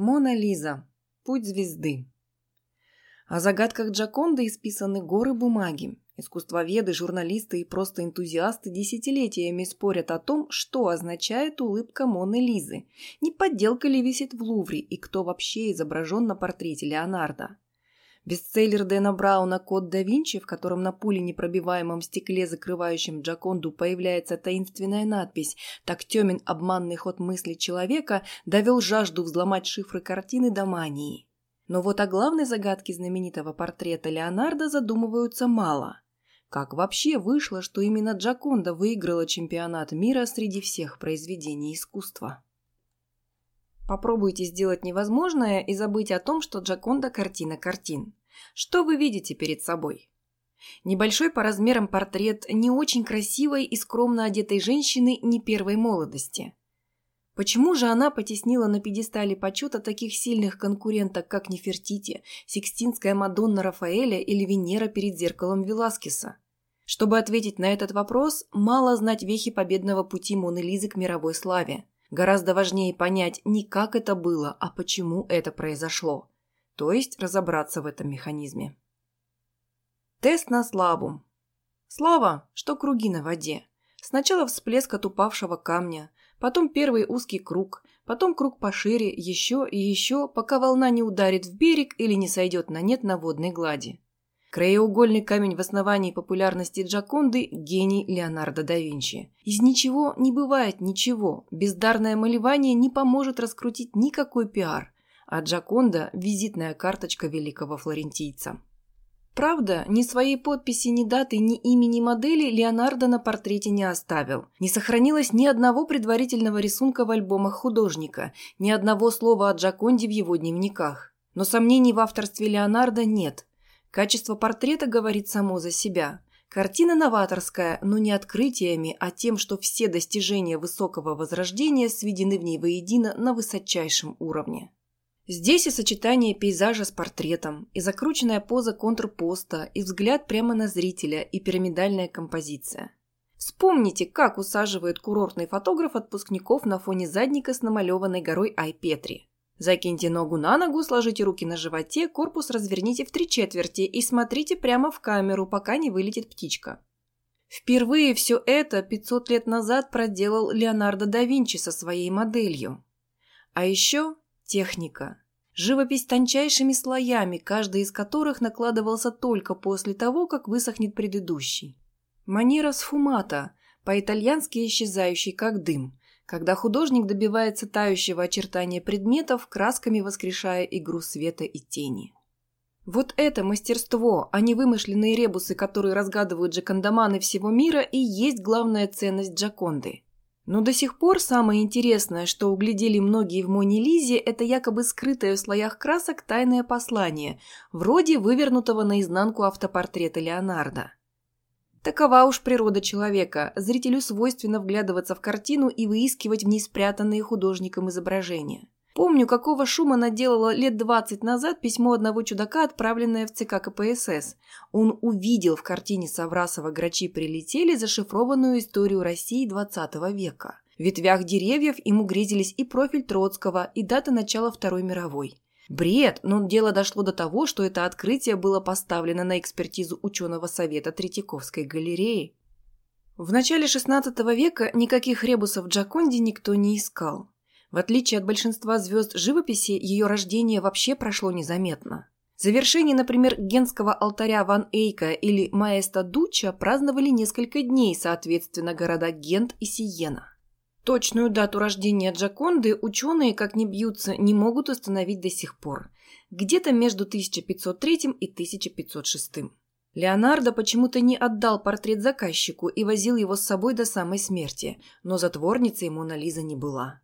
Мона Лиза. Путь звезды. О загадках Джаконды исписаны горы бумаги. Искусствоведы, журналисты и просто энтузиасты десятилетиями спорят о том, что означает улыбка Моны Лизы, не подделка ли висит в Лувре и кто вообще изображен на портрете Леонардо. Бестселлер Дэна Брауна «Код да Винчи», в котором на пуле непробиваемом стекле, закрывающем Джаконду, появляется таинственная надпись «Так темен обманный ход мысли человека», довел жажду взломать шифры картины до мании. Но вот о главной загадке знаменитого портрета Леонардо задумываются мало. Как вообще вышло, что именно Джаконда выиграла чемпионат мира среди всех произведений искусства? Попробуйте сделать невозможное и забыть о том, что Джаконда – картина картин. Что вы видите перед собой? Небольшой по размерам портрет не очень красивой и скромно одетой женщины не первой молодости. Почему же она потеснила на пьедестале почета таких сильных конкуренток, как Нефертити, Сикстинская Мадонна Рафаэля или Венера перед зеркалом Веласкеса? Чтобы ответить на этот вопрос, мало знать вехи победного пути Моны Лизы к мировой славе. Гораздо важнее понять не как это было, а почему это произошло то есть разобраться в этом механизме. Тест на славу. Слава, что круги на воде. Сначала всплеск от упавшего камня, потом первый узкий круг, потом круг пошире, еще и еще, пока волна не ударит в берег или не сойдет на нет на водной глади. Краеугольный камень в основании популярности Джаконды – гений Леонардо да Винчи. Из ничего не бывает ничего. Бездарное малевание не поможет раскрутить никакой пиар а Джаконда – визитная карточка великого флорентийца. Правда, ни своей подписи, ни даты, ни имени модели Леонардо на портрете не оставил. Не сохранилось ни одного предварительного рисунка в альбомах художника, ни одного слова о Джаконде в его дневниках. Но сомнений в авторстве Леонардо нет. Качество портрета говорит само за себя. Картина новаторская, но не открытиями, а тем, что все достижения высокого возрождения сведены в ней воедино на высочайшем уровне. Здесь и сочетание пейзажа с портретом, и закрученная поза контрпоста, и взгляд прямо на зрителя, и пирамидальная композиция. Вспомните, как усаживает курортный фотограф отпускников на фоне задника с намалеванной горой Айпетри. Закиньте ногу на ногу, сложите руки на животе, корпус разверните в три четверти и смотрите прямо в камеру, пока не вылетит птичка. Впервые все это 500 лет назад проделал Леонардо да Винчи со своей моделью. А еще Техника. Живопись тончайшими слоями, каждый из которых накладывался только после того, как высохнет предыдущий. Манера сфумата, по-итальянски исчезающий как дым, когда художник добивается тающего очертания предметов, красками воскрешая игру света и тени. Вот это мастерство, а не вымышленные ребусы, которые разгадывают джакандаманы всего мира, и есть главная ценность Джаконды – но до сих пор самое интересное, что углядели многие в Моне Лизе, это якобы скрытое в слоях красок тайное послание, вроде вывернутого наизнанку автопортрета Леонардо. Такова уж природа человека, зрителю свойственно вглядываться в картину и выискивать в ней спрятанные художником изображения. Помню, какого шума наделало лет двадцать назад письмо одного чудака, отправленное в ЦК КПСС. Он увидел в картине Саврасова «Грачи прилетели» зашифрованную историю России XX века. В ветвях деревьев ему грезились и профиль Троцкого, и дата начала Второй мировой. Бред, но дело дошло до того, что это открытие было поставлено на экспертизу ученого совета Третьяковской галереи. В начале XVI века никаких ребусов в Джаконде никто не искал. В отличие от большинства звезд живописи, ее рождение вообще прошло незаметно. Завершение, например, генского алтаря Ван Эйка или Маэста Дуча праздновали несколько дней, соответственно, города Гент и Сиена. Точную дату рождения Джаконды ученые, как ни бьются, не могут установить до сих пор. Где-то между 1503 и 1506. Леонардо почему-то не отдал портрет заказчику и возил его с собой до самой смерти, но затворницей Мона Лиза не была.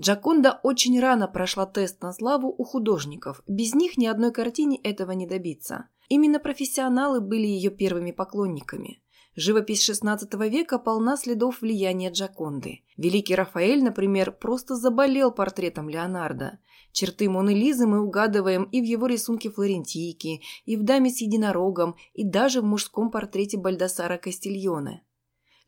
Джаконда очень рано прошла тест на славу у художников. Без них ни одной картине этого не добиться. Именно профессионалы были ее первыми поклонниками. Живопись XVI века полна следов влияния Джаконды. Великий Рафаэль, например, просто заболел портретом Леонардо. Черты Моны Лизы мы угадываем и в его рисунке Флорентийки, и в «Даме с единорогом», и даже в мужском портрете Бальдасара Кастильоне.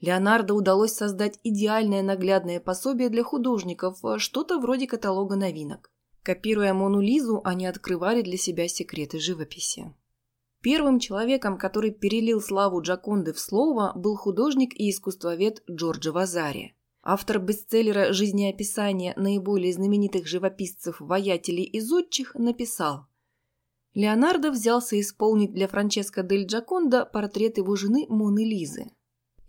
Леонардо удалось создать идеальное наглядное пособие для художников, что-то вроде каталога новинок. Копируя Мону Лизу, они открывали для себя секреты живописи. Первым человеком, который перелил славу Джаконды в слово, был художник и искусствовед Джорджо Вазари. Автор бестселлера «Жизнеописание наиболее знаменитых живописцев, воятелей и зодчих» написал Леонардо взялся исполнить для Франческо дель Джаконда портрет его жены Моны Лизы.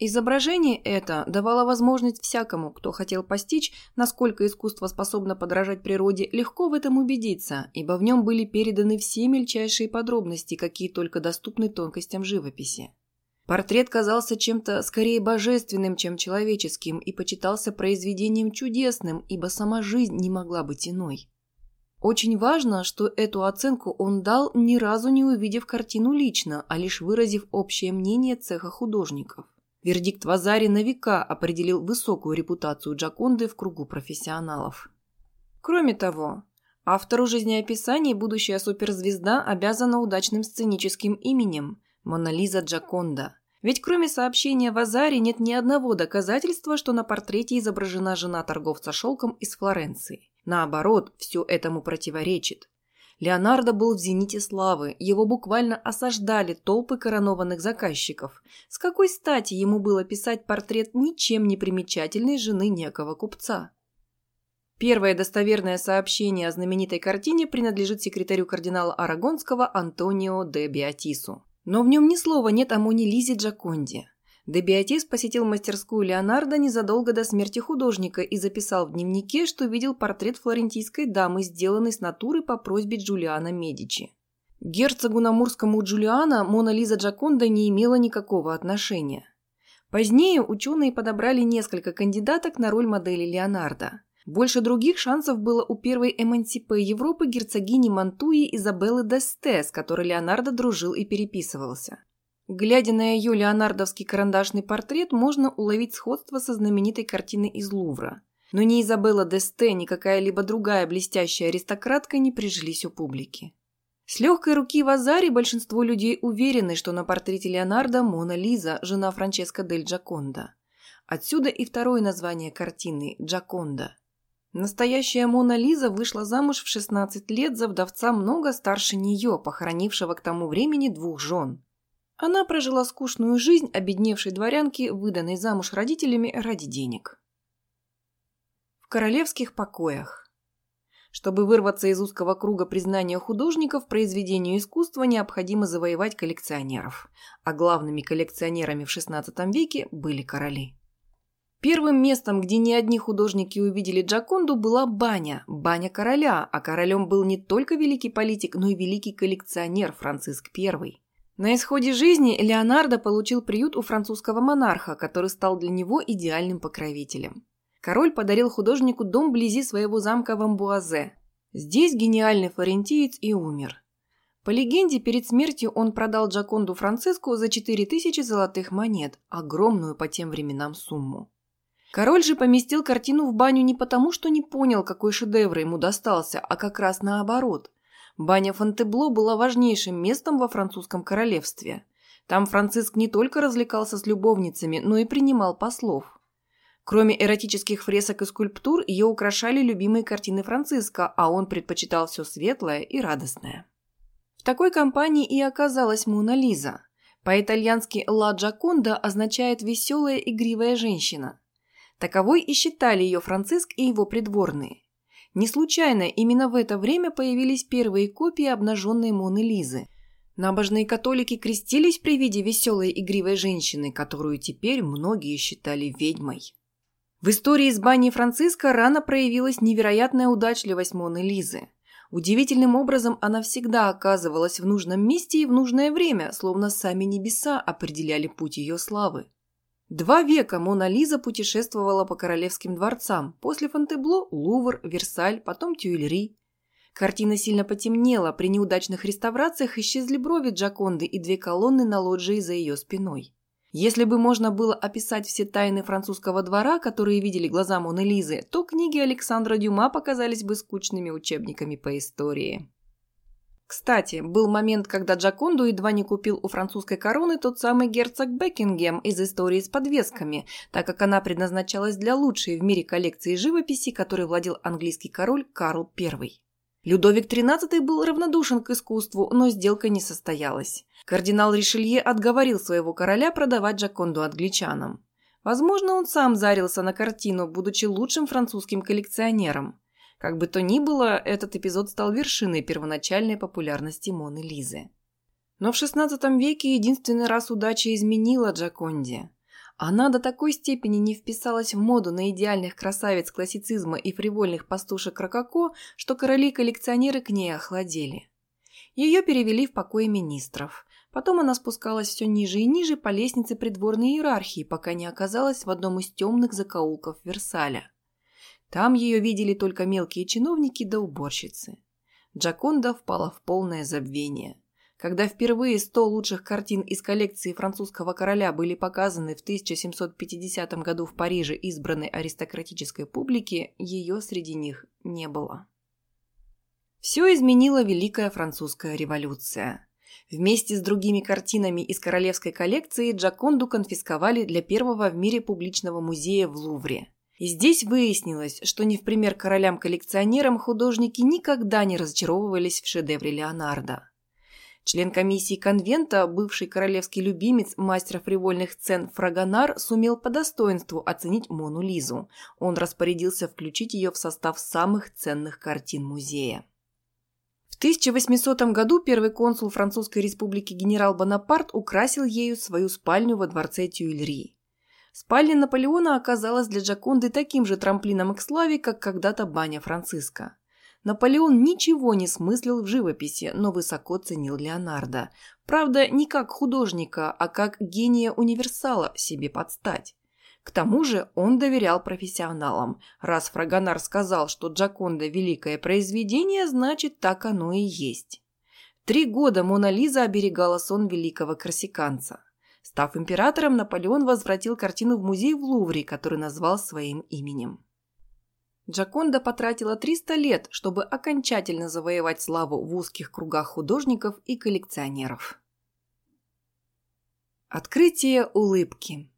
Изображение это давало возможность всякому, кто хотел постичь, насколько искусство способно подражать природе, легко в этом убедиться, ибо в нем были переданы все мельчайшие подробности, какие только доступны тонкостям живописи. Портрет казался чем-то скорее божественным, чем человеческим, и почитался произведением чудесным, ибо сама жизнь не могла быть иной. Очень важно, что эту оценку он дал, ни разу не увидев картину лично, а лишь выразив общее мнение цеха художников. Вердикт Вазари на века определил высокую репутацию Джаконды в кругу профессионалов. Кроме того, автору жизнеописаний будущая суперзвезда обязана удачным сценическим именем – Монализа Джаконда. Ведь кроме сообщения Вазари нет ни одного доказательства, что на портрете изображена жена торговца шелком из Флоренции. Наоборот, все этому противоречит. Леонардо был в зените славы, его буквально осаждали толпы коронованных заказчиков. С какой стати ему было писать портрет ничем не примечательной жены некого купца? Первое достоверное сообщение о знаменитой картине принадлежит секретарю кардинала Арагонского Антонио де Биатису. Но в нем ни слова нет о Моне Лизе Джаконде. Дебиатис посетил мастерскую Леонардо незадолго до смерти художника и записал в дневнике, что видел портрет флорентийской дамы, сделанный с натуры по просьбе Джулиана Медичи. герцогу Намурскому Джулиана Мона Лиза Джаконда не имела никакого отношения. Позднее ученые подобрали несколько кандидаток на роль модели Леонардо. Больше других шансов было у первой эмансипе Европы герцогини Мантуи Изабеллы Десте, с которой Леонардо дружил и переписывался. Глядя на ее леонардовский карандашный портрет, можно уловить сходство со знаменитой картиной из Лувра. Но ни Изабелла Десте, ни какая-либо другая блестящая аристократка не прижились у публики. С легкой руки Вазари большинство людей уверены, что на портрете Леонардо Мона Лиза, жена Франческо дель Джаконда. Отсюда и второе название картины – Джаконда. Настоящая Мона Лиза вышла замуж в 16 лет за вдовца много старше нее, похоронившего к тому времени двух жен. Она прожила скучную жизнь обедневшей дворянки, выданной замуж родителями ради денег. В королевских покоях. Чтобы вырваться из узкого круга признания художников, произведению искусства необходимо завоевать коллекционеров. А главными коллекционерами в XVI веке были короли. Первым местом, где не одни художники увидели Джаконду, была баня, баня короля, а королем был не только великий политик, но и великий коллекционер Франциск I. На исходе жизни Леонардо получил приют у французского монарха, который стал для него идеальным покровителем. Король подарил художнику дом вблизи своего замка в Амбуазе. Здесь гениальный флорентиец и умер. По легенде, перед смертью он продал Джаконду Франциску за 4000 золотых монет, огромную по тем временам сумму. Король же поместил картину в баню не потому, что не понял, какой шедевр ему достался, а как раз наоборот. Баня Фонтебло была важнейшим местом во французском королевстве. Там Франциск не только развлекался с любовницами, но и принимал послов. Кроме эротических фресок и скульптур, ее украшали любимые картины Франциска, а он предпочитал все светлое и радостное. В такой компании и оказалась Мона Лиза. По-итальянски «Ла Джаконда» означает «веселая игривая женщина». Таковой и считали ее Франциск и его придворные. Не случайно именно в это время появились первые копии обнаженной Моны Лизы. Набожные католики крестились при виде веселой игривой женщины, которую теперь многие считали ведьмой. В истории с баней Франциска рано проявилась невероятная удачливость Моны Лизы. Удивительным образом она всегда оказывалась в нужном месте и в нужное время, словно сами небеса определяли путь ее славы. Два века Мона Лиза путешествовала по королевским дворцам, после Фонтебло – Лувр, Версаль, потом Тюильри. Картина сильно потемнела, при неудачных реставрациях исчезли брови Джаконды и две колонны на лоджии за ее спиной. Если бы можно было описать все тайны французского двора, которые видели глаза Моны Лизы, то книги Александра Дюма показались бы скучными учебниками по истории. Кстати, был момент, когда Джаконду едва не купил у французской короны тот самый герцог Бекингем из истории с подвесками, так как она предназначалась для лучшей в мире коллекции живописи, которой владел английский король Карл I. Людовик XIII был равнодушен к искусству, но сделка не состоялась. Кардинал Ришелье отговорил своего короля продавать Джаконду англичанам. Возможно, он сам зарился на картину, будучи лучшим французским коллекционером. Как бы то ни было, этот эпизод стал вершиной первоначальной популярности Моны Лизы. Но в XVI веке единственный раз удача изменила Джаконде. Она до такой степени не вписалась в моду на идеальных красавиц классицизма и фривольных пастушек Рококо, что короли-коллекционеры к ней охладели. Ее перевели в покои министров. Потом она спускалась все ниже и ниже по лестнице придворной иерархии, пока не оказалась в одном из темных закоулков Версаля. Там ее видели только мелкие чиновники да уборщицы. Джаконда впала в полное забвение. Когда впервые 100 лучших картин из коллекции французского короля были показаны в 1750 году в Париже избранной аристократической публике, ее среди них не было. Все изменила Великая Французская революция. Вместе с другими картинами из королевской коллекции Джаконду конфисковали для первого в мире публичного музея в Лувре. И здесь выяснилось, что не в пример королям-коллекционерам художники никогда не разочаровывались в шедевре Леонардо. Член комиссии конвента, бывший королевский любимец, мастер фривольных сцен Фрагонар, сумел по достоинству оценить Мону Лизу. Он распорядился включить ее в состав самых ценных картин музея. В 1800 году первый консул Французской республики генерал Бонапарт украсил ею свою спальню во дворце Тюильри. Спальня Наполеона оказалась для Джаконды таким же трамплином к славе, как когда-то баня Франциска. Наполеон ничего не смыслил в живописи, но высоко ценил Леонардо. Правда, не как художника, а как гения универсала себе подстать. К тому же он доверял профессионалам. Раз Фрагонар сказал, что Джаконда – великое произведение, значит, так оно и есть. Три года Мона Лиза оберегала сон великого корсиканца. Став императором, Наполеон возвратил картину в музей в Лувре, который назвал своим именем. Джаконда потратила 300 лет, чтобы окончательно завоевать славу в узких кругах художников и коллекционеров. Открытие улыбки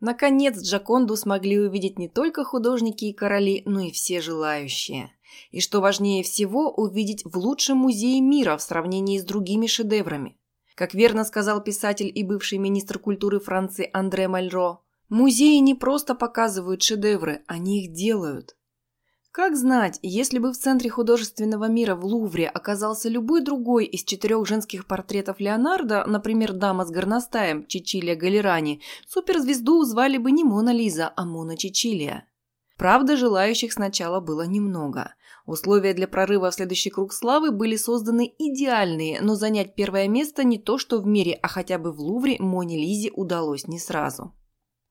Наконец Джаконду смогли увидеть не только художники и короли, но и все желающие. И что важнее всего, увидеть в лучшем музее мира в сравнении с другими шедеврами. Как верно сказал писатель и бывший министр культуры Франции Андре Мальро, Музеи не просто показывают шедевры, они их делают. Как знать, если бы в центре художественного мира в Лувре оказался любой другой из четырех женских портретов Леонардо, например, дама с горностаем Чичилия Галерани, суперзвезду звали бы не Мона Лиза, а Мона Чичилия. Правда, желающих сначала было немного. Условия для прорыва в следующий круг славы были созданы идеальные, но занять первое место не то что в мире, а хотя бы в Лувре Моне Лизе удалось не сразу.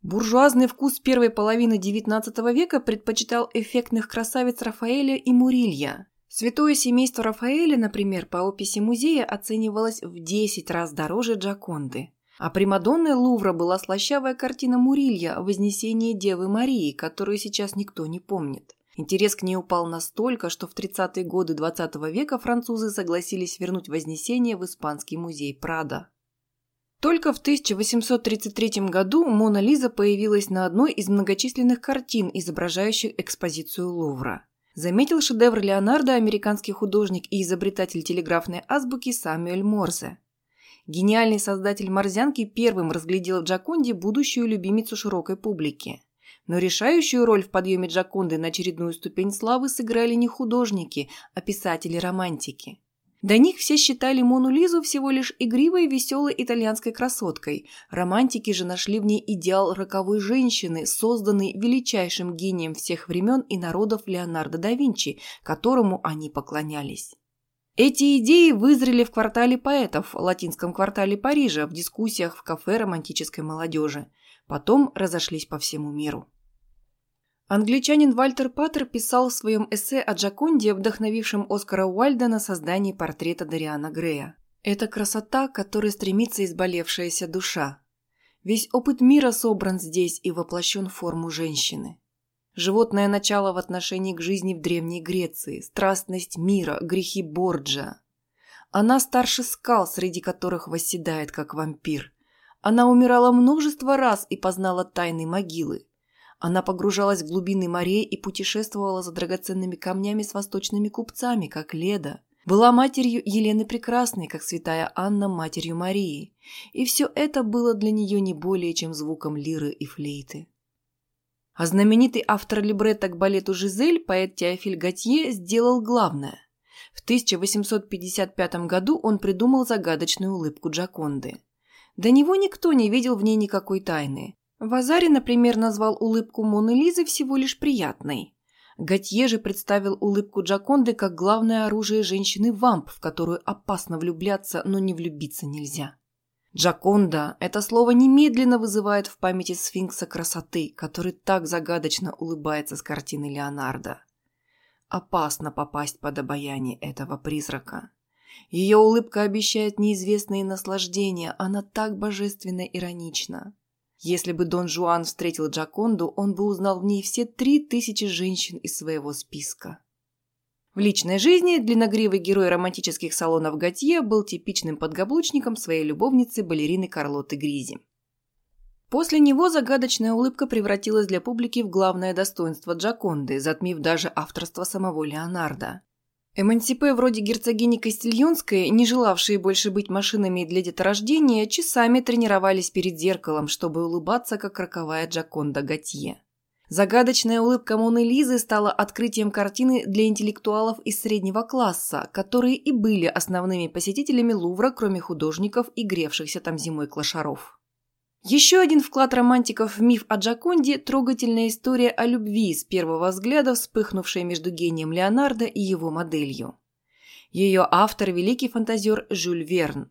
Буржуазный вкус первой половины XIX века предпочитал эффектных красавиц Рафаэля и Мурилья. Святое семейство Рафаэля, например, по описи музея оценивалось в 10 раз дороже Джаконды. А примадонной Лувра была слащавая картина Мурилья «Вознесение Девы Марии», которую сейчас никто не помнит. Интерес к ней упал настолько, что в 30-е годы XX -го века французы согласились вернуть Вознесение в Испанский музей Прада. Только в 1833 году Мона Лиза появилась на одной из многочисленных картин, изображающих экспозицию Лувра. Заметил шедевр Леонардо американский художник и изобретатель телеграфной азбуки Самюэль Морзе. Гениальный создатель морзянки первым разглядел в Джаконде будущую любимицу широкой публики. Но решающую роль в подъеме Джаконды на очередную ступень славы сыграли не художники, а писатели-романтики. До них все считали Мону Лизу всего лишь игривой веселой итальянской красоткой. Романтики же нашли в ней идеал роковой женщины, созданный величайшим гением всех времен и народов Леонардо да Винчи, которому они поклонялись. Эти идеи вызрели в квартале поэтов, латинском квартале Парижа, в дискуссиях в кафе романтической молодежи. Потом разошлись по всему миру. Англичанин Вальтер Паттер писал в своем эссе о Джаконде, вдохновившем Оскара Уальда на создание портрета Дариана Грея. Это красота, которой стремится изболевшаяся душа. Весь опыт мира собран здесь и воплощен в форму женщины. Животное начало в отношении к жизни в Древней Греции, страстность мира, грехи Борджа. Она старше скал, среди которых восседает как вампир. Она умирала множество раз и познала тайны могилы. Она погружалась в глубины морей и путешествовала за драгоценными камнями с восточными купцами, как Леда. Была матерью Елены Прекрасной, как святая Анна матерью Марии. И все это было для нее не более, чем звуком лиры и флейты. А знаменитый автор либретто к балету «Жизель» поэт Теофиль Готье сделал главное. В 1855 году он придумал загадочную улыбку Джаконды. До него никто не видел в ней никакой тайны. Вазари, например, назвал улыбку Моны Лизы всего лишь приятной. Готье же представил улыбку Джаконды как главное оружие женщины-вамп, в которую опасно влюбляться, но не влюбиться нельзя. Джаконда – это слово немедленно вызывает в памяти сфинкса красоты, который так загадочно улыбается с картины Леонардо. Опасно попасть под обаяние этого призрака. Ее улыбка обещает неизвестные наслаждения, она так божественно иронична. Если бы Дон Жуан встретил Джаконду, он бы узнал в ней все три тысячи женщин из своего списка. В личной жизни длинногривый герой романтических салонов Готье был типичным подгаблучником своей любовницы балерины Карлоты Гризи. После него загадочная улыбка превратилась для публики в главное достоинство Джаконды, затмив даже авторство самого Леонардо. Эмансипе вроде герцогини Кастильонской, не желавшие больше быть машинами для деторождения, часами тренировались перед зеркалом, чтобы улыбаться, как роковая Джаконда Готье. Загадочная улыбка Моны Лизы стала открытием картины для интеллектуалов из среднего класса, которые и были основными посетителями Лувра, кроме художников и гревшихся там зимой клошаров. Еще один вклад романтиков в миф о Джаконде – трогательная история о любви с первого взгляда, вспыхнувшая между гением Леонардо и его моделью. Ее автор – великий фантазер Жюль Верн.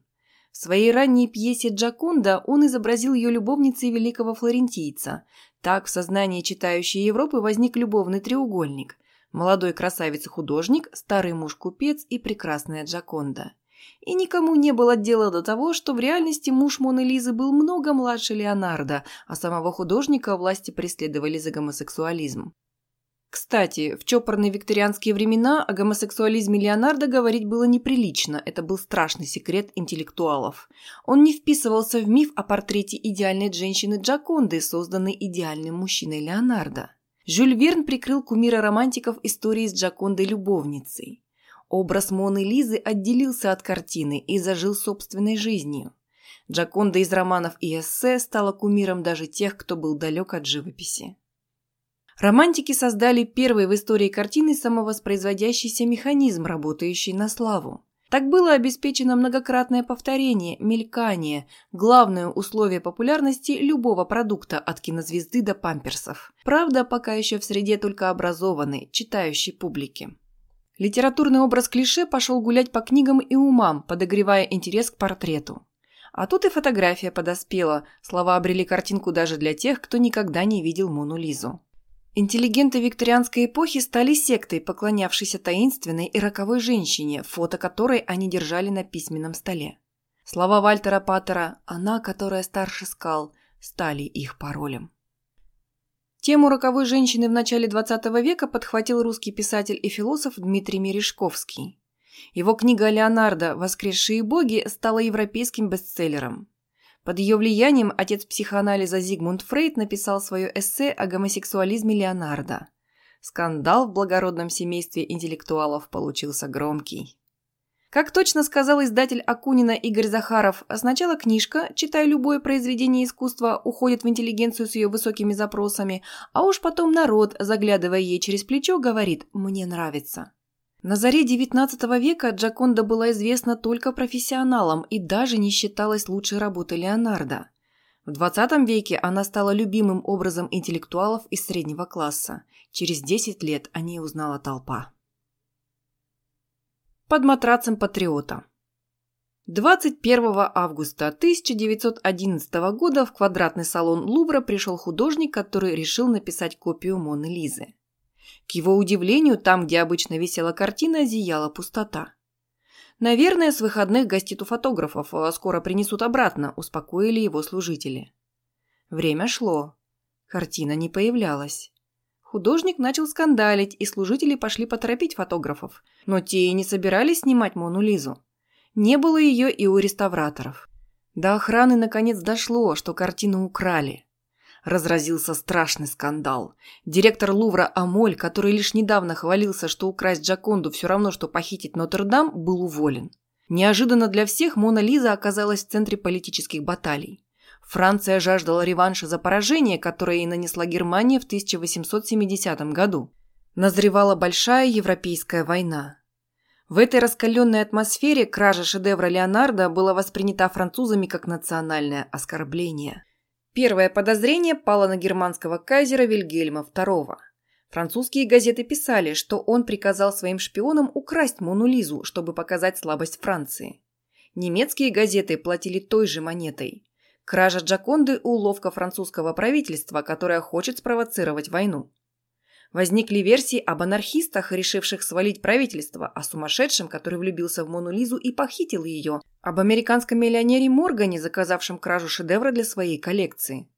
В своей ранней пьесе «Джаконда» он изобразил ее любовницей великого флорентийца. Так в сознании читающей Европы возник любовный треугольник – молодой красавец-художник, старый муж-купец и прекрасная Джаконда – и никому не было дела до того, что в реальности муж Моны Лизы был много младше Леонардо, а самого художника власти преследовали за гомосексуализм. Кстати, в чопорные викторианские времена о гомосексуализме Леонардо говорить было неприлично, это был страшный секрет интеллектуалов. Он не вписывался в миф о портрете идеальной женщины Джаконды, созданной идеальным мужчиной Леонардо. Жюль Верн прикрыл кумира романтиков историей с Джакондой-любовницей. Образ Моны Лизы отделился от картины и зажил собственной жизнью. Джаконда из романов и эссе стала кумиром даже тех, кто был далек от живописи. Романтики создали первый в истории картины самовоспроизводящийся механизм, работающий на славу. Так было обеспечено многократное повторение, мелькание, главное условие популярности любого продукта от кинозвезды до памперсов. Правда, пока еще в среде только образованной, читающей публики. Литературный образ клише пошел гулять по книгам и умам, подогревая интерес к портрету. А тут и фотография подоспела, слова обрели картинку даже для тех, кто никогда не видел Мону Лизу. Интеллигенты викторианской эпохи стали сектой, поклонявшейся таинственной и роковой женщине, фото которой они держали на письменном столе. Слова Вальтера Паттера «Она, которая старше скал» стали их паролем. Тему роковой женщины в начале XX века подхватил русский писатель и философ Дмитрий Мережковский. Его книга «Леонардо. Воскресшие боги» стала европейским бестселлером. Под ее влиянием отец психоанализа Зигмунд Фрейд написал свое эссе о гомосексуализме Леонардо. Скандал в благородном семействе интеллектуалов получился громкий. Как точно сказал издатель Акунина Игорь Захаров, сначала книжка, читая любое произведение искусства, уходит в интеллигенцию с ее высокими запросами, а уж потом народ, заглядывая ей через плечо, говорит «мне нравится». На заре XIX века Джаконда была известна только профессионалам и даже не считалась лучшей работой Леонардо. В XX веке она стала любимым образом интеллектуалов из среднего класса. Через 10 лет о ней узнала толпа под матрацем патриота. 21 августа 1911 года в квадратный салон Лувра пришел художник, который решил написать копию Моны Лизы. К его удивлению, там, где обычно висела картина, зияла пустота. «Наверное, с выходных гостит у фотографов, а скоро принесут обратно», – успокоили его служители. Время шло. Картина не появлялась. Художник начал скандалить, и служители пошли поторопить фотографов. Но те и не собирались снимать Мону Лизу. Не было ее и у реставраторов. До охраны наконец дошло, что картину украли. разразился страшный скандал. Директор Лувра Амоль, который лишь недавно хвалился, что украсть Джаконду все равно, что похитить Нотр-Дам, был уволен. Неожиданно для всех Мона Лиза оказалась в центре политических баталий. Франция жаждала реванша за поражение, которое ей нанесла Германия в 1870 году. Назревала большая европейская война. В этой раскаленной атмосфере кража шедевра Леонардо была воспринята французами как национальное оскорбление. Первое подозрение пало на германского кайзера Вильгельма II. Французские газеты писали, что он приказал своим шпионам украсть Мону Лизу, чтобы показать слабость Франции. Немецкие газеты платили той же монетой. Кража Джаконды – уловка французского правительства, которое хочет спровоцировать войну. Возникли версии об анархистах, решивших свалить правительство, о сумасшедшем, который влюбился в Мону Лизу и похитил ее, об американском миллионере Моргане, заказавшем кражу шедевра для своей коллекции.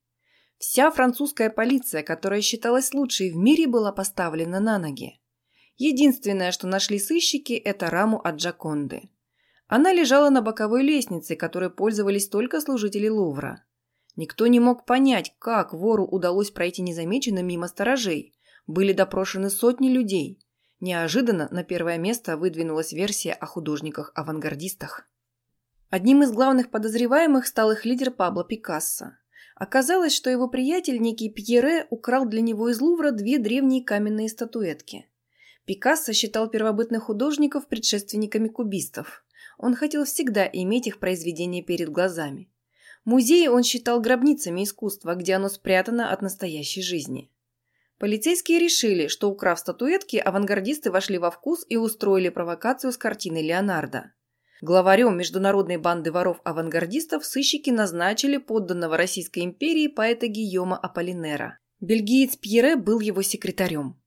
Вся французская полиция, которая считалась лучшей в мире, была поставлена на ноги. Единственное, что нашли сыщики, это раму от Джаконды. Она лежала на боковой лестнице, которой пользовались только служители Лувра. Никто не мог понять, как вору удалось пройти незамеченным мимо сторожей – были допрошены сотни людей. Неожиданно на первое место выдвинулась версия о художниках-авангардистах. Одним из главных подозреваемых стал их лидер Пабло Пикассо. Оказалось, что его приятель, некий Пьере, украл для него из Лувра две древние каменные статуэтки. Пикассо считал первобытных художников предшественниками кубистов. Он хотел всегда иметь их произведения перед глазами. Музеи он считал гробницами искусства, где оно спрятано от настоящей жизни. Полицейские решили, что, украв статуэтки, авангардисты вошли во вкус и устроили провокацию с картиной Леонардо. Главарем международной банды воров-авангардистов сыщики назначили подданного Российской империи поэта Гийома Аполлинера. Бельгиец Пьере был его секретарем.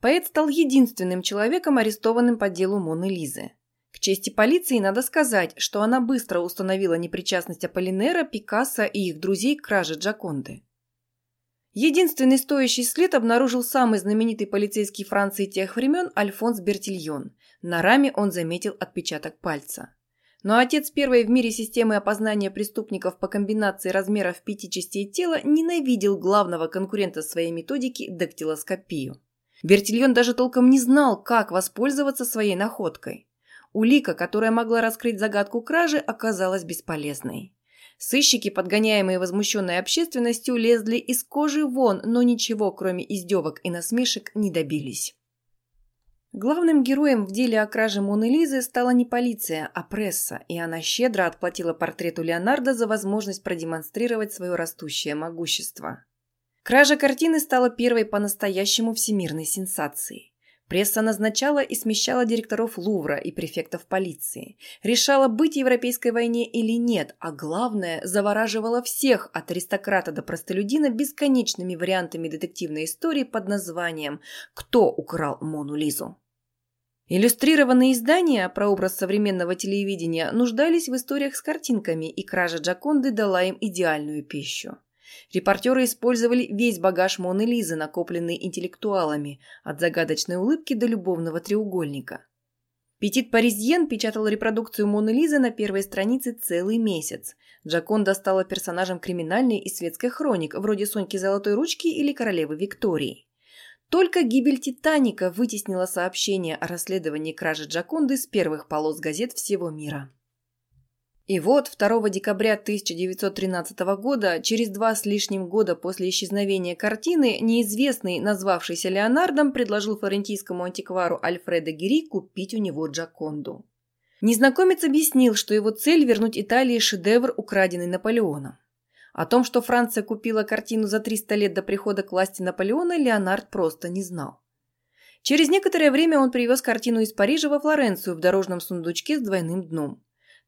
Поэт стал единственным человеком, арестованным по делу Моны Лизы. Чести полиции надо сказать, что она быстро установила непричастность Аполлинера, Пикассо и их друзей к краже Джаконды. Единственный стоящий след обнаружил самый знаменитый полицейский Франции тех времен Альфонс Бертильон. На раме он заметил отпечаток пальца. Но отец первой в мире системы опознания преступников по комбинации размеров пяти частей тела ненавидел главного конкурента своей методики – дактилоскопию. Бертильон даже толком не знал, как воспользоваться своей находкой. Улика, которая могла раскрыть загадку кражи, оказалась бесполезной. Сыщики, подгоняемые возмущенной общественностью, лезли из кожи вон, но ничего, кроме издевок и насмешек, не добились. Главным героем в деле о краже Моны Лизы стала не полиция, а пресса, и она щедро отплатила портрету Леонардо за возможность продемонстрировать свое растущее могущество. Кража картины стала первой по-настоящему всемирной сенсацией. Пресса назначала и смещала директоров Лувра и префектов полиции. Решала, быть европейской войне или нет, а главное, завораживала всех от аристократа до простолюдина бесконечными вариантами детективной истории под названием «Кто украл Мону Лизу?». Иллюстрированные издания, про образ современного телевидения, нуждались в историях с картинками, и кража Джаконды дала им идеальную пищу. Репортеры использовали весь багаж Моны Лизы, накопленный интеллектуалами, от загадочной улыбки до любовного треугольника. Петит Паризьен печатал репродукцию Моны Лизы на первой странице целый месяц. Джаконда стала персонажем криминальной и светской хроник, вроде Соньки Золотой Ручки или Королевы Виктории. Только гибель «Титаника» вытеснила сообщение о расследовании кражи Джаконды с первых полос газет всего мира. И вот 2 декабря 1913 года, через два с лишним года после исчезновения картины, неизвестный, назвавшийся Леонардом, предложил флорентийскому антиквару Альфредо Гери купить у него Джаконду. Незнакомец объяснил, что его цель – вернуть Италии шедевр, украденный Наполеоном. О том, что Франция купила картину за 300 лет до прихода к власти Наполеона, Леонард просто не знал. Через некоторое время он привез картину из Парижа во Флоренцию в дорожном сундучке с двойным дном.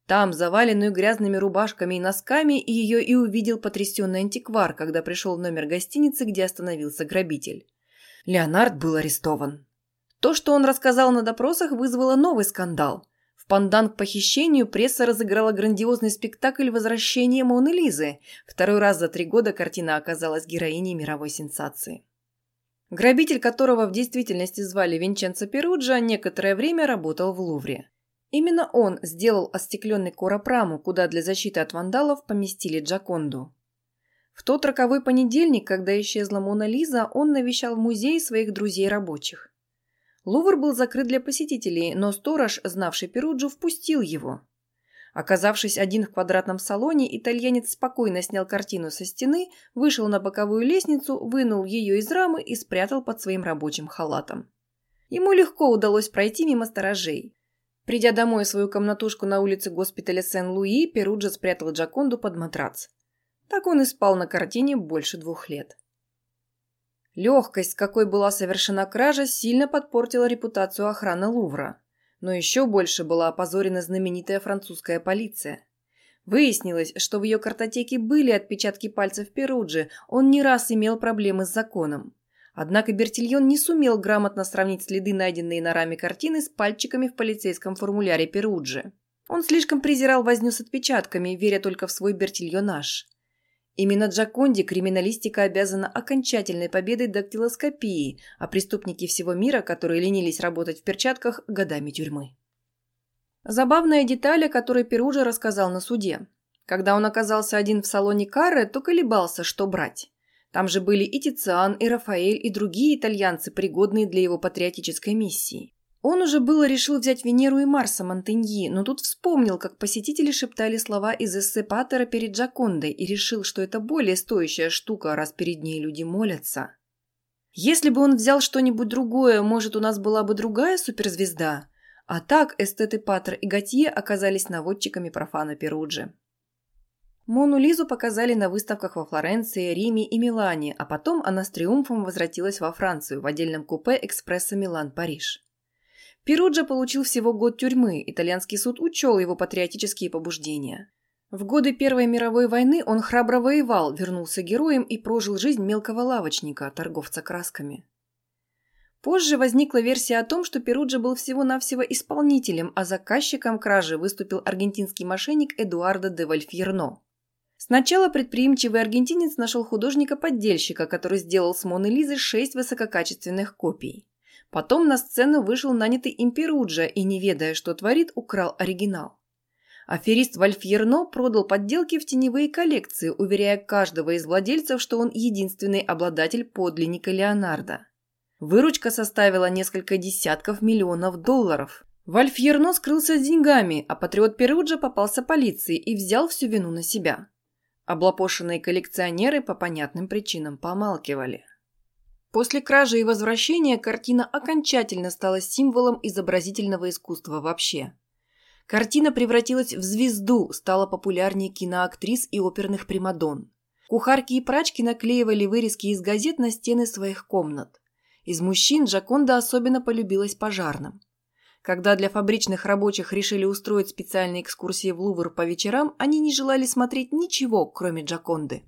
Там, заваленную грязными рубашками и носками, ее и увидел потрясенный антиквар, когда пришел в номер гостиницы, где остановился грабитель. Леонард был арестован. То, что он рассказал на допросах, вызвало новый скандал. В пандан к похищению пресса разыграла грандиозный спектакль «Возвращение Моны Лизы». Второй раз за три года картина оказалась героиней мировой сенсации. Грабитель, которого в действительности звали Винченцо Перуджа, некоторое время работал в Лувре. Именно он сделал остекленный коропраму, куда для защиты от вандалов поместили Джаконду. В тот роковой понедельник, когда исчезла Мона Лиза, он навещал в музее своих друзей-рабочих. Лувр был закрыт для посетителей, но сторож, знавший Перуджу, впустил его. Оказавшись один в квадратном салоне, итальянец спокойно снял картину со стены, вышел на боковую лестницу, вынул ее из рамы и спрятал под своим рабочим халатом. Ему легко удалось пройти мимо сторожей. Придя домой в свою комнатушку на улице госпиталя Сен-Луи, Перуджа спрятал Джаконду под матрац. Так он и спал на картине больше двух лет. Легкость, какой была совершена кража, сильно подпортила репутацию охраны Лувра. Но еще больше была опозорена знаменитая французская полиция. Выяснилось, что в ее картотеке были отпечатки пальцев Перуджи, он не раз имел проблемы с законом. Однако Бертильон не сумел грамотно сравнить следы, найденные на раме картины, с пальчиками в полицейском формуляре Перуджи. Он слишком презирал возню с отпечатками, веря только в свой Бертильонаж. Именно Джаконди криминалистика обязана окончательной победой дактилоскопии, а преступники всего мира, которые ленились работать в перчатках, годами тюрьмы. Забавная деталь, о которой Перуджа рассказал на суде. Когда он оказался один в салоне Карре, то колебался, что брать. Там же были и Тициан, и Рафаэль, и другие итальянцы, пригодные для его патриотической миссии. Он уже было решил взять Венеру и Марса Монтеньи, но тут вспомнил, как посетители шептали слова из эссе Паттера перед Джакондой и решил, что это более стоящая штука, раз перед ней люди молятся. Если бы он взял что-нибудь другое, может, у нас была бы другая суперзвезда? А так эстеты Паттер и Готье оказались наводчиками профана Перуджи. Мону Лизу показали на выставках во Флоренции, Риме и Милане, а потом она с триумфом возвратилась во Францию в отдельном купе экспресса Милан-Париж. Перуджа получил всего год тюрьмы, итальянский суд учел его патриотические побуждения. В годы Первой мировой войны он храбро воевал, вернулся героем и прожил жизнь мелкого лавочника, торговца красками. Позже возникла версия о том, что Перуджа был всего-навсего исполнителем, а заказчиком кражи выступил аргентинский мошенник Эдуардо де Вальфьерно. Сначала предприимчивый аргентинец нашел художника-поддельщика, который сделал с Моны Лизы шесть высококачественных копий. Потом на сцену вышел нанятый им Перуджа и, не ведая, что творит, украл оригинал. Аферист Вальфьерно продал подделки в теневые коллекции, уверяя каждого из владельцев, что он единственный обладатель подлинника Леонардо. Выручка составила несколько десятков миллионов долларов. Вальфьерно скрылся с деньгами, а патриот Перуджа попался полиции и взял всю вину на себя. Облапошенные коллекционеры по понятным причинам помалкивали. После кражи и возвращения картина окончательно стала символом изобразительного искусства вообще. Картина превратилась в звезду, стала популярнее киноактрис и оперных примадон. Кухарки и прачки наклеивали вырезки из газет на стены своих комнат. Из мужчин Джаконда особенно полюбилась пожарным. Когда для фабричных рабочих решили устроить специальные экскурсии в Лувр по вечерам, они не желали смотреть ничего, кроме Джаконды.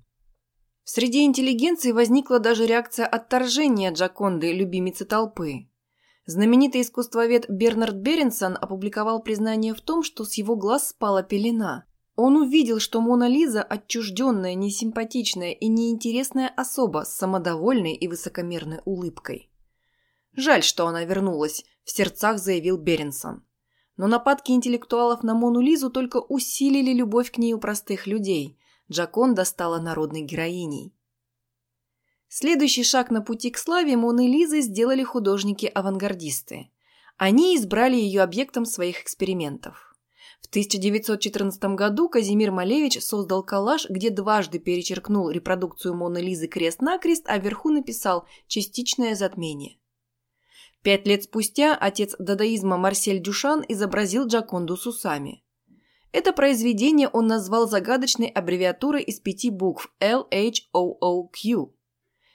Среди интеллигенции возникла даже реакция отторжения Джаконды, любимицы толпы. Знаменитый искусствовед Бернард Беренсон опубликовал признание в том, что с его глаз спала пелена. Он увидел, что Мона Лиза – отчужденная, несимпатичная и неинтересная особа с самодовольной и высокомерной улыбкой. «Жаль, что она вернулась», – в сердцах заявил Беренсон. Но нападки интеллектуалов на Мону Лизу только усилили любовь к ней у простых людей. Джаконда стала народной героиней. Следующий шаг на пути к славе Моны Лизы сделали художники-авангардисты. Они избрали ее объектом своих экспериментов. В 1914 году Казимир Малевич создал коллаж, где дважды перечеркнул репродукцию Моны Лизы крест-накрест, а вверху написал «частичное затмение». Пять лет спустя отец дадаизма Марсель Дюшан изобразил Джаконду с усами. Это произведение он назвал загадочной аббревиатурой из пяти букв LHOOQ.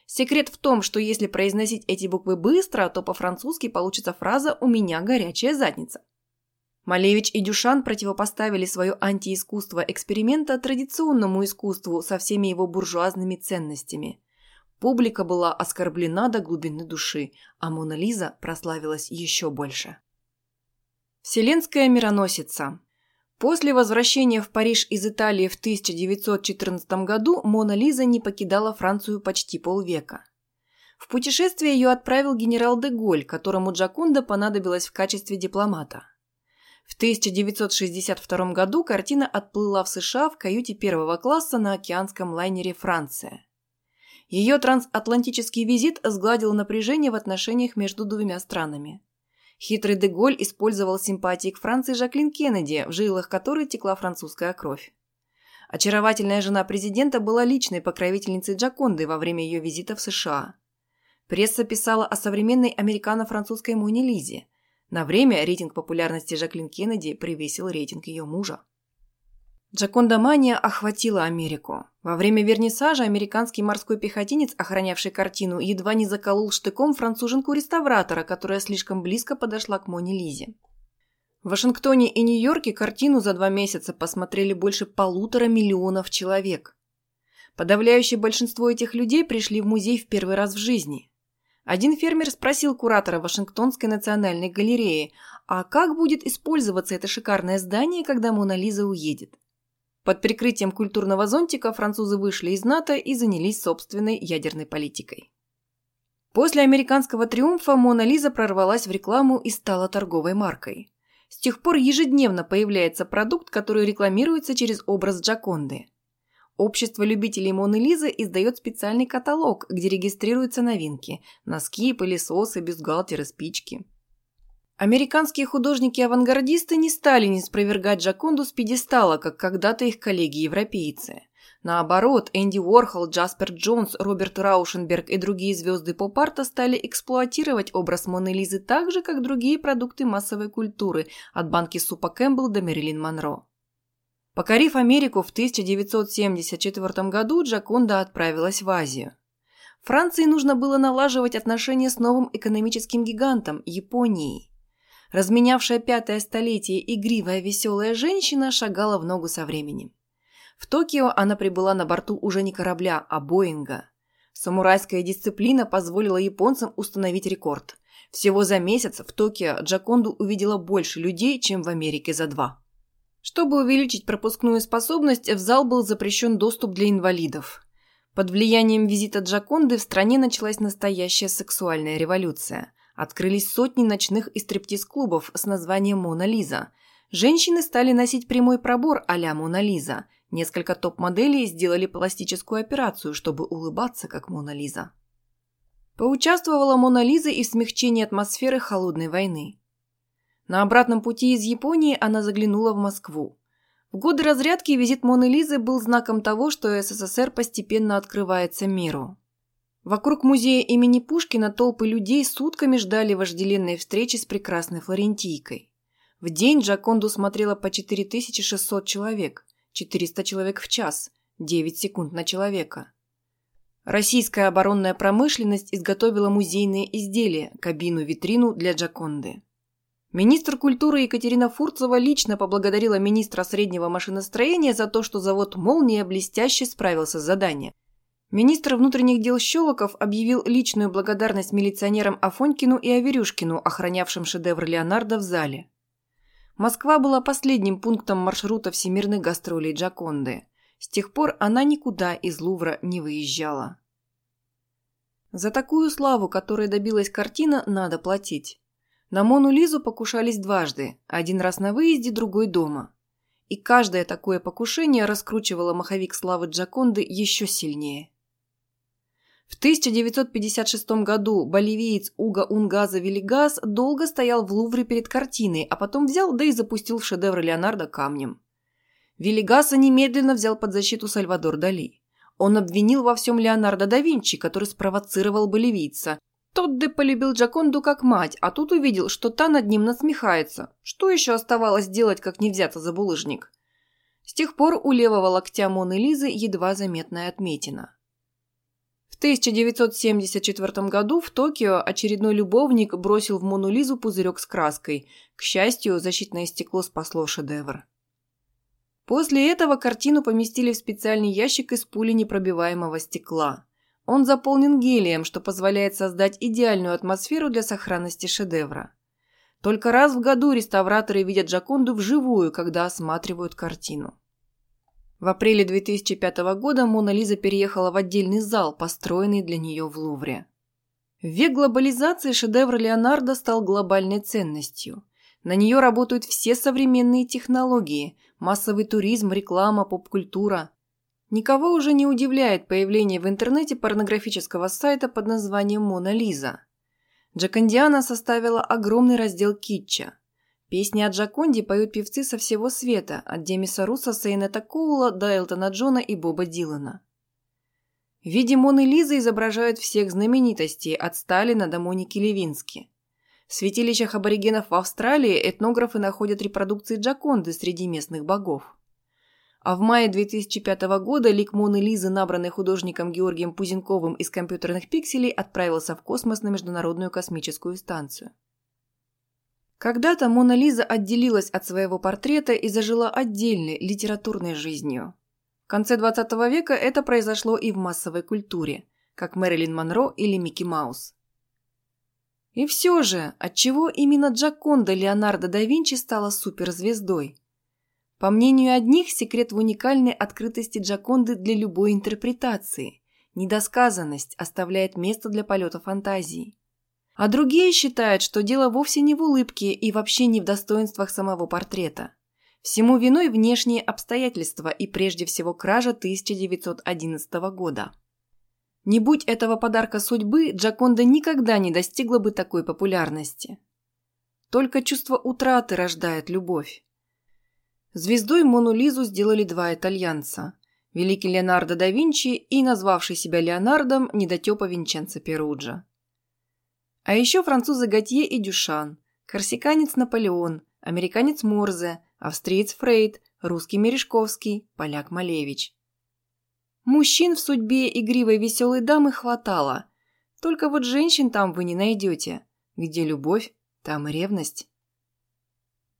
Секрет в том, что если произносить эти буквы быстро, то по-французски получится фраза «У меня горячая задница». Малевич и Дюшан противопоставили свое антиискусство эксперимента традиционному искусству со всеми его буржуазными ценностями. Публика была оскорблена до глубины души, а Мона Лиза прославилась еще больше. Вселенская мироносица После возвращения в Париж из Италии в 1914 году Мона Лиза не покидала Францию почти полвека. В путешествие ее отправил генерал де Голь, которому Джаконда понадобилась в качестве дипломата. В 1962 году картина отплыла в США в каюте первого класса на океанском лайнере «Франция». Ее трансатлантический визит сгладил напряжение в отношениях между двумя странами. Хитрый Деголь использовал симпатии к Франции Жаклин Кеннеди, в жилах которой текла французская кровь. Очаровательная жена президента была личной покровительницей Джаконды во время ее визита в США. Пресса писала о современной американо-французской Моне Лизе. На время рейтинг популярности Жаклин Кеннеди превысил рейтинг ее мужа. Джаконда мания охватила Америку. Во время вернисажа американский морской пехотинец, охранявший картину, едва не заколол штыком француженку-реставратора, которая слишком близко подошла к Моне Лизе. В Вашингтоне и Нью-Йорке картину за два месяца посмотрели больше полутора миллионов человек. Подавляющее большинство этих людей пришли в музей в первый раз в жизни. Один фермер спросил куратора Вашингтонской национальной галереи, а как будет использоваться это шикарное здание, когда Мона Лиза уедет? Под прикрытием культурного зонтика французы вышли из НАТО и занялись собственной ядерной политикой. После американского триумфа Мона Лиза прорвалась в рекламу и стала торговой маркой. С тех пор ежедневно появляется продукт, который рекламируется через образ Джаконды. Общество любителей Моны Лизы издает специальный каталог, где регистрируются новинки – носки, пылесосы, бюстгальтеры, спички. Американские художники-авангардисты не стали не спровергать Джаконду с пьедестала, как когда-то их коллеги-европейцы. Наоборот, Энди Уорхол, Джаспер Джонс, Роберт Раушенберг и другие звезды поп-арта стали эксплуатировать образ Моны Лизы так же, как другие продукты массовой культуры, от банки супа Кэмпбелл до Мэрилин Монро. Покорив Америку в 1974 году, Джаконда отправилась в Азию. Франции нужно было налаживать отношения с новым экономическим гигантом – Японией. Разменявшая пятое столетие игривая веселая женщина шагала в ногу со временем. В Токио она прибыла на борту уже не корабля, а Боинга. Самурайская дисциплина позволила японцам установить рекорд. Всего за месяц в Токио Джаконду увидела больше людей, чем в Америке за два. Чтобы увеличить пропускную способность, в зал был запрещен доступ для инвалидов. Под влиянием визита Джаконды в стране началась настоящая сексуальная революция. Открылись сотни ночных и стриптиз-клубов с названием «Мона Лиза». Женщины стали носить прямой пробор а-ля «Мона Лиза». Несколько топ-моделей сделали пластическую операцию, чтобы улыбаться, как Мона Лиза. Поучаствовала Мона Лиза и в смягчении атмосферы холодной войны. На обратном пути из Японии она заглянула в Москву. В годы разрядки визит Моны Лизы был знаком того, что СССР постепенно открывается миру. Вокруг музея имени Пушкина толпы людей сутками ждали вожделенной встречи с прекрасной флорентийкой. В день Джаконду смотрело по 4600 человек, 400 человек в час, 9 секунд на человека. Российская оборонная промышленность изготовила музейные изделия, кабину-витрину для Джаконды. Министр культуры Екатерина Фурцева лично поблагодарила министра среднего машиностроения за то, что завод «Молния» блестяще справился с заданием. Министр внутренних дел Щелоков объявил личную благодарность милиционерам Афонькину и Аверюшкину, охранявшим шедевр Леонардо в зале. Москва была последним пунктом маршрута всемирных гастролей Джаконды. С тех пор она никуда из Лувра не выезжала. За такую славу, которой добилась картина, надо платить. На Мону Лизу покушались дважды, один раз на выезде, другой дома. И каждое такое покушение раскручивало маховик славы Джаконды еще сильнее. В 1956 году боливиец Уга Унгаза Велигас долго стоял в Лувре перед картиной, а потом взял, да и запустил в шедевр Леонардо камнем. Велигаса немедленно взял под защиту Сальвадор Дали. Он обвинил во всем Леонардо да Винчи, который спровоцировал боливийца, Тодде полюбил Джаконду как мать, а тут увидел, что та над ним насмехается. Что еще оставалось делать, как не взяться за булыжник? С тех пор у левого локтя Моны Лизы едва заметная отметина. В 1974 году в Токио очередной любовник бросил в Мону Лизу пузырек с краской. К счастью, защитное стекло спасло шедевр. После этого картину поместили в специальный ящик из пули непробиваемого стекла. Он заполнен гелием, что позволяет создать идеальную атмосферу для сохранности шедевра. Только раз в году реставраторы видят Джаконду вживую, когда осматривают картину. В апреле 2005 года Мона Лиза переехала в отдельный зал, построенный для нее в Лувре. В век глобализации шедевр Леонардо стал глобальной ценностью. На нее работают все современные технологии – массовый туризм, реклама, поп-культура. Никого уже не удивляет появление в интернете порнографического сайта под названием «Мона Лиза». Джакондиана составила огромный раздел китча. Песни о Джаконде поют певцы со всего света, от Демиса Руса, Сейнета Коула до Элтона Джона и Боба Дилана. В виде Моны Лизы изображают всех знаменитостей, от Сталина до Моники Левински. В святилищах аборигенов в Австралии этнографы находят репродукции Джаконды среди местных богов. А в мае 2005 года лик Моны Лизы, набранный художником Георгием Пузенковым из компьютерных пикселей, отправился в космос на Международную космическую станцию. Когда-то Мона Лиза отделилась от своего портрета и зажила отдельной литературной жизнью. В конце 20 века это произошло и в массовой культуре, как Мэрилин Монро или Микки Маус. И все же, отчего именно Джаконда Леонардо да Винчи стала суперзвездой? По мнению одних, секрет в уникальной открытости Джаконды для любой интерпретации. Недосказанность оставляет место для полета фантазии. А другие считают, что дело вовсе не в улыбке и вообще не в достоинствах самого портрета. Всему виной внешние обстоятельства и прежде всего кража 1911 года. Не будь этого подарка судьбы, Джаконда никогда не достигла бы такой популярности. Только чувство утраты рождает любовь. Звездой Мону Лизу сделали два итальянца – великий Леонардо да Винчи и назвавший себя Леонардом недотепа Винченцо Перуджа. А еще французы Готье и Дюшан, корсиканец Наполеон, американец Морзе, австриец Фрейд, русский Мережковский, поляк Малевич. Мужчин в судьбе игривой веселой дамы хватало, только вот женщин там вы не найдете. Где любовь, там и ревность.